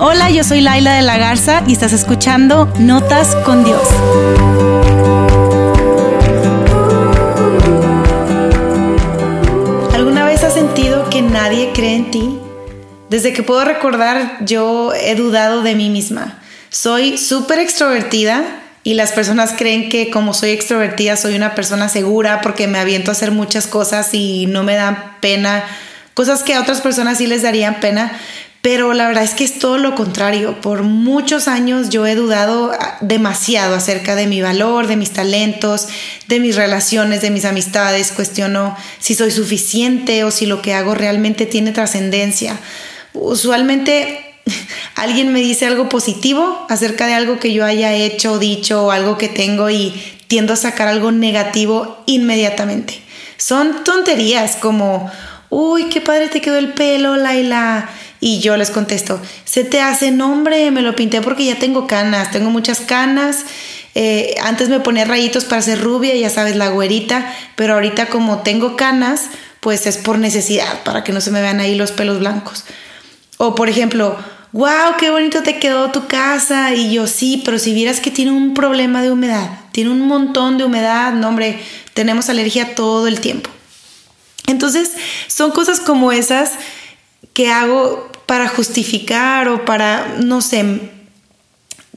Hola, yo soy Laila de la Garza y estás escuchando Notas con Dios. ¿Alguna vez has sentido que nadie cree en ti? Desde que puedo recordar, yo he dudado de mí misma. Soy súper extrovertida y las personas creen que como soy extrovertida soy una persona segura porque me aviento a hacer muchas cosas y no me da pena, cosas que a otras personas sí les darían pena, pero la verdad es que es todo lo contrario. Por muchos años yo he dudado demasiado acerca de mi valor, de mis talentos, de mis relaciones, de mis amistades. Cuestiono si soy suficiente o si lo que hago realmente tiene trascendencia. Usualmente alguien me dice algo positivo acerca de algo que yo haya hecho dicho o algo que tengo y tiendo a sacar algo negativo inmediatamente. Son tonterías como, uy, qué padre te quedó el pelo, Laila y yo les contesto, se te hace nombre, me lo pinté porque ya tengo canas, tengo muchas canas. Eh, antes me ponía rayitos para ser rubia, ya sabes, la güerita, pero ahorita como tengo canas, pues es por necesidad, para que no se me vean ahí los pelos blancos. O por ejemplo, wow, qué bonito te quedó tu casa. Y yo sí, pero si vieras que tiene un problema de humedad, tiene un montón de humedad, no hombre, tenemos alergia todo el tiempo. Entonces, son cosas como esas que hago para justificar o para, no sé,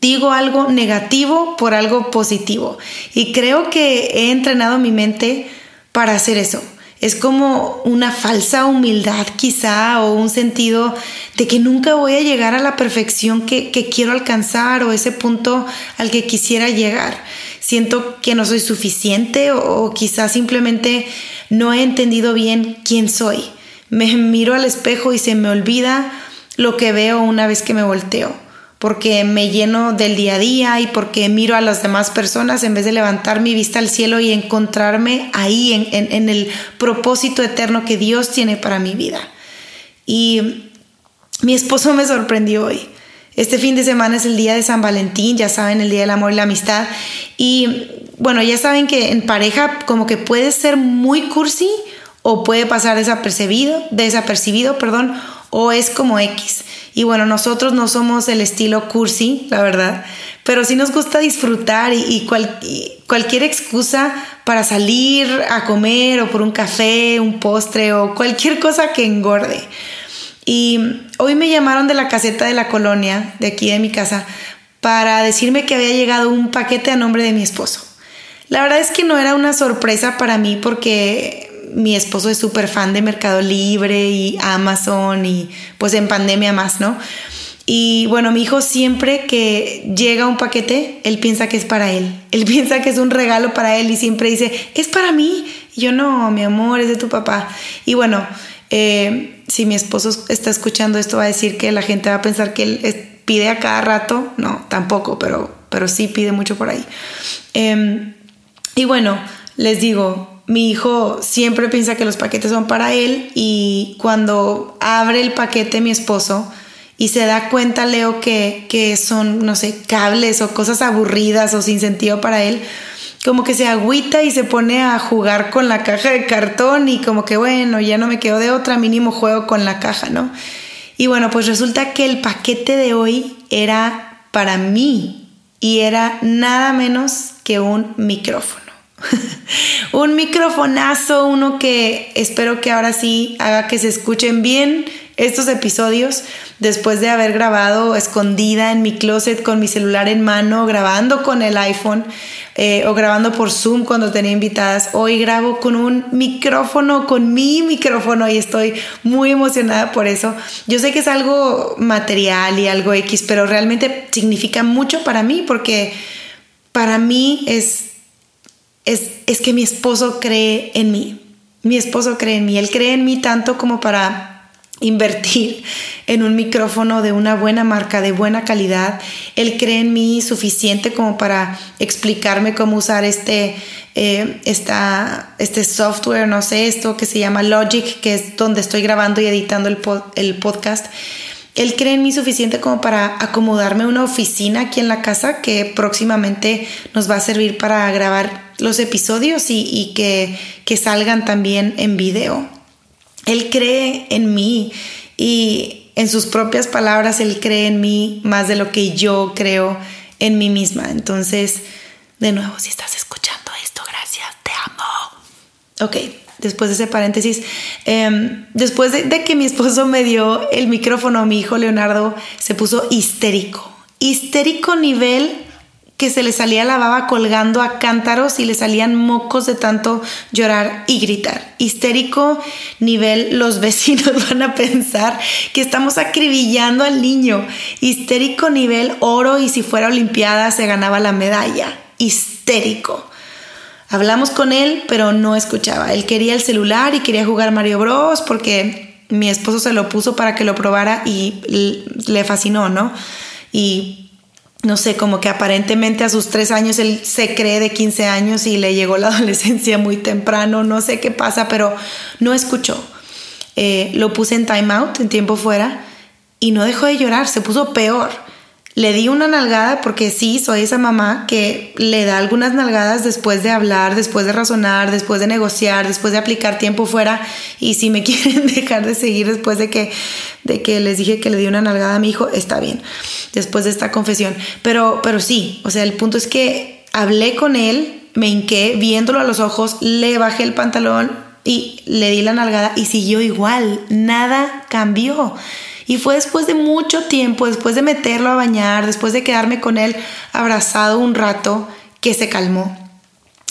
digo algo negativo por algo positivo. Y creo que he entrenado mi mente para hacer eso. Es como una falsa humildad quizá o un sentido de que nunca voy a llegar a la perfección que, quiero alcanzar o ese punto al que quisiera llegar. Siento que no soy suficiente o, o quizá simplemente no he entendido bien quién soy me miro al espejo y se me olvida lo que veo una vez que me volteo, porque me lleno del día a día y porque miro a las demás personas en vez de levantar mi vista al cielo y encontrarme ahí en, en el propósito eterno que Dios tiene para mi vida. Y mi esposo me sorprendió hoy. Este fin de semana es el día de San Valentín, ya saben, el día del amor y la amistad. Y bueno, ya saben que en pareja como que puede ser muy cursi o puede pasar desapercibido, desapercibido, perdón, o es como X. Y bueno, nosotros no somos el estilo cursi, la verdad, pero sí nos gusta disfrutar y, cualquier excusa para salir a comer o por un café, un postre o cualquier cosa que engorde. Y hoy me llamaron de la caseta de la colonia, de aquí de mi casa, para decirme que había llegado un paquete a nombre de mi esposo. La verdad es que no era una sorpresa para mí porque mi esposo es súper fan de Mercado Libre y Amazon y pues en pandemia más, ¿no? Y bueno, mi hijo siempre que llega un paquete, él piensa que es para él. Él piensa que es un regalo para él y siempre dice, es para mí. Y yo no, mi amor, es de tu papá. Y bueno, eh, si mi esposo está escuchando esto, va a decir que la gente va a pensar que él pide a cada rato. No, tampoco, pero, pero sí pide mucho por ahí. Em, y bueno, les digo, mi hijo siempre piensa que los paquetes son para él y cuando abre el paquete mi esposo y se da cuenta Leo que, que son, no sé, cables o cosas aburridas o sin sentido para él, como que se agüita y se pone a jugar con la caja de cartón y como que bueno, ya no me quedo de otra, mínimo juego con la caja, ¿no? Y bueno, pues resulta que el paquete de hoy era para mí y era nada menos que un micrófono. Un microfonazo, uno que espero que ahora sí haga que se escuchen bien estos episodios después de haber grabado escondida en mi closet con mi celular en mano, grabando con el iPhone eh, o grabando por Zoom cuando tenía invitadas. Hoy grabo con un micrófono, con mi micrófono y estoy muy emocionada por eso. Yo sé que es algo material y algo X, pero realmente significa mucho para mí porque para mí es es, que mi esposo cree en mí. Mi esposo cree en mí. Él cree en mí tanto como para invertir en un micrófono de una buena marca, de buena calidad. Él cree en mí suficiente como para explicarme cómo usar este, eh, este software, no sé, esto que se llama Logic, que es donde estoy grabando y editando el, el podcast. Él cree en mí suficiente como para acomodarme una oficina aquí en la casa que próximamente nos va a servir para grabar los episodios y, que, salgan también en video. Él cree en mí y, en sus propias palabras, Él cree en mí más de lo que yo creo en mí misma. Entonces, de nuevo, si estás escuchando esto, gracias, te amo. Ok, después de ese paréntesis, em, después de, de, que mi esposo me dio el micrófono mi hijo Leonardo, se puso histérico. Histérico nivel que se le salía la baba colgando a cántaros y le salían mocos de tanto llorar y gritar. Histérico nivel, los vecinos van a pensar que estamos acribillando al niño. Histérico nivel, oro y si fuera olimpiada se ganaba la medalla. Histérico. Hablamos con él, pero no escuchaba. Él quería el celular y quería jugar Mario Bros porque mi esposo se lo puso para que lo probara y le fascinó, ¿no? Y no sé, como que aparentemente a sus tres años él se cree de 15 años y le llegó la adolescencia muy temprano, no sé qué pasa, pero no escuchó. Eh, lo puse en timeout, en tiempo fuera, y no dejó de llorar, se puso peor. Le di una nalgada porque sí, soy esa mamá que le da algunas nalgadas después de hablar, después de razonar, después de negociar, después de aplicar tiempo fuera. Y si me quieren dejar de seguir después de que, de que les dije que le di una nalgada a mi hijo, está bien, después de esta confesión. Pero, pero sí, o sea, el punto es que hablé con él, me hinqué, viéndolo a los ojos, le bajé el pantalón y le di la nalgada y siguió igual, nada cambió. Y fue después de mucho tiempo, después de meterlo a bañar, después de quedarme con él abrazado un rato, que se calmó.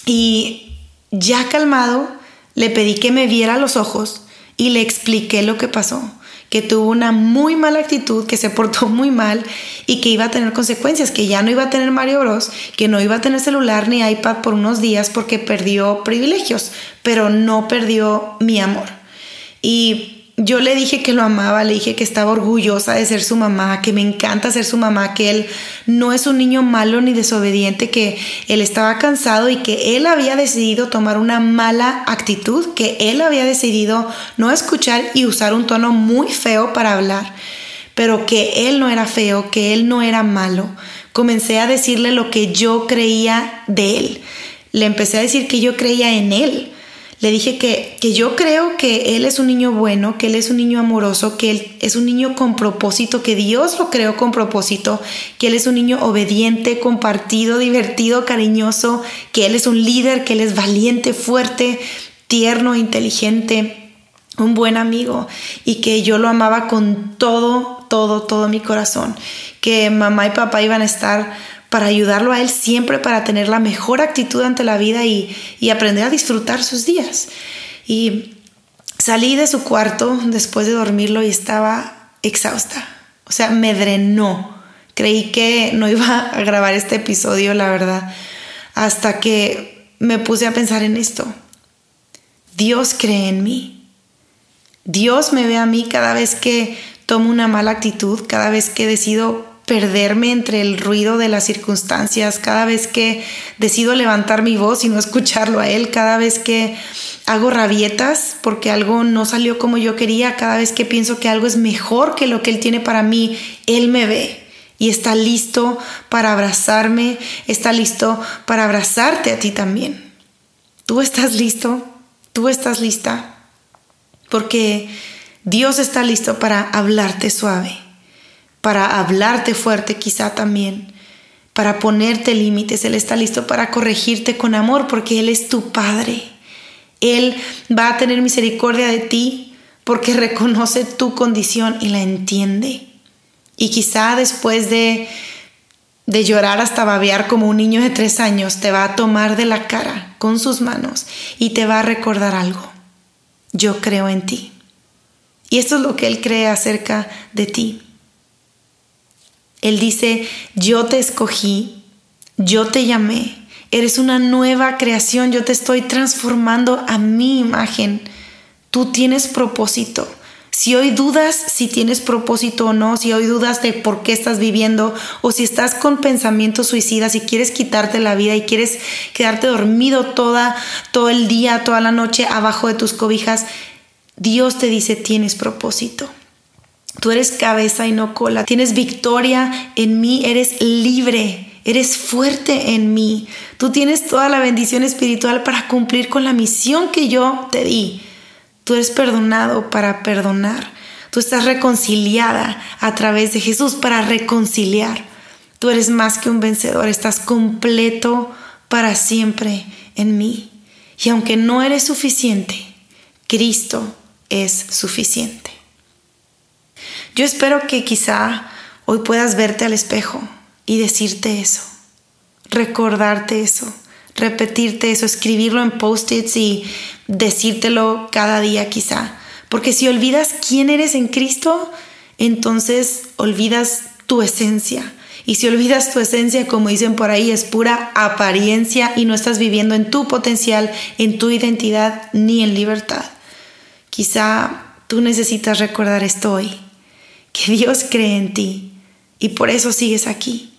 Y ya calmado, le pedí que me viera los ojos y le expliqué lo que pasó, que tuvo una muy mala actitud, que se portó muy mal y que iba a tener consecuencias, que ya no iba a tener Mario Bros, que no iba a tener celular ni iPad por unos días porque perdió privilegios, pero no perdió mi amor. Y yo le dije que lo amaba, le dije que estaba orgullosa de ser su mamá, que me encanta ser su mamá, que él no es un niño malo ni desobediente, que él estaba cansado y que él había decidido tomar una mala actitud, que él había decidido no escuchar y usar un tono muy feo para hablar, pero que él no era feo, que él no era malo. Comencé a decirle lo que yo creía de él. Le empecé a decir que yo creía en él le dije que, que yo creo que él es un niño bueno, que él es un niño amoroso, que él es un niño con propósito, que Dios lo creó con propósito, que él es un niño obediente, compartido, divertido, cariñoso, que él es un líder, que él es valiente, fuerte, tierno, inteligente, un buen amigo y que yo lo amaba con todo, todo, todo mi corazón, que mamá y papá iban a estar para ayudarlo a él siempre para tener la mejor actitud ante la vida y, aprender a disfrutar sus días. Y salí de su cuarto después de dormirlo y estaba exhausta. O sea, me drenó. Creí que no iba a grabar este episodio, la verdad, hasta que me puse a pensar en esto. Dios cree en mí. Dios me ve a mí cada vez que tomo una mala actitud, cada vez que decido perderme entre el ruido de las circunstancias, cada vez que decido levantar mi voz y no escucharlo a él, cada vez que hago rabietas porque algo no salió como yo quería, cada vez que pienso que algo es mejor que lo que él tiene para mí, él me ve y está listo para abrazarme, está listo para abrazarte a ti también. Tú estás listo, tú estás lista, porque Dios está listo para hablarte suave para hablarte fuerte quizá también, para ponerte límites. Él está listo para corregirte con amor porque Él es tu Padre. Él va a tener misericordia de ti porque reconoce tu condición y la entiende. Y quizá después de, de llorar hasta babear como un niño de tres años, te va a tomar de la cara con sus manos y te va a recordar algo. Yo creo en ti. Y esto es lo que Él cree acerca de ti. Él dice, yo te escogí, yo te llamé, eres una nueva creación, yo te estoy transformando a mi imagen. Tú tienes propósito. Si hoy dudas si tienes propósito o no, si hoy dudas de por qué estás viviendo o si estás con pensamientos suicidas y quieres quitarte la vida y quieres quedarte dormido toda todo el día, toda la noche abajo de tus cobijas, Dios te dice, tienes propósito. Tú eres cabeza y no cola. Tienes victoria en mí. Eres libre. Eres fuerte en mí. Tú tienes toda la bendición espiritual para cumplir con la misión que yo te di. Tú eres perdonado para perdonar. Tú estás reconciliada a través de Jesús para reconciliar. Tú eres más que un vencedor, estás completo para siempre en mí. Y aunque no eres suficiente, Cristo es suficiente. Yo espero que quizá hoy puedas verte al espejo y decirte eso, recordarte eso, repetirte eso, escribirlo en post-its y decírtelo cada día quizá. Porque si olvidas quién eres en Cristo, entonces olvidas tu esencia. Y si olvidas tu esencia, como dicen por ahí, es pura apariencia y no estás viviendo en tu potencial, en tu identidad ni en libertad. Quizá tú necesitas recordar esto hoy, que Dios cree en ti y por eso sigues aquí.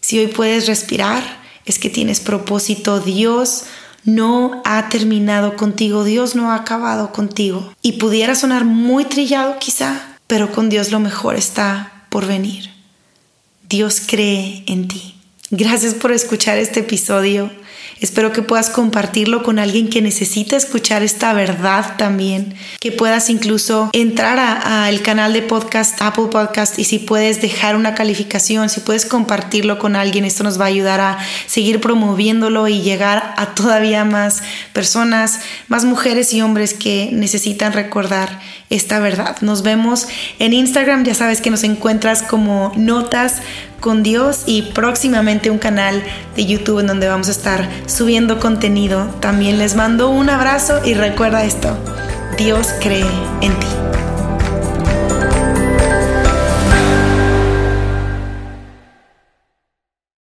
Si hoy puedes respirar, es que tienes propósito. Dios no ha terminado contigo, Dios no ha acabado contigo. Y pudiera sonar muy trillado quizá, pero con Dios lo mejor está por venir. Dios cree en ti. Gracias por escuchar este episodio. Espero que puedas compartirlo con alguien que necesita escuchar esta verdad también, que puedas incluso entrar al canal de podcast, Apple Podcast, y si puedes dejar una calificación, si puedes compartirlo con alguien, esto nos va a ayudar a seguir promoviéndolo y llegar a todavía más personas, más mujeres y hombres que necesitan recordar esta verdad. Nos vemos en Instagram, ya sabes que nos encuentras como notas con Dios y próximamente un canal de YouTube en donde vamos a estar subiendo contenido. También les mando un abrazo y recuerda esto, Dios cree en ti.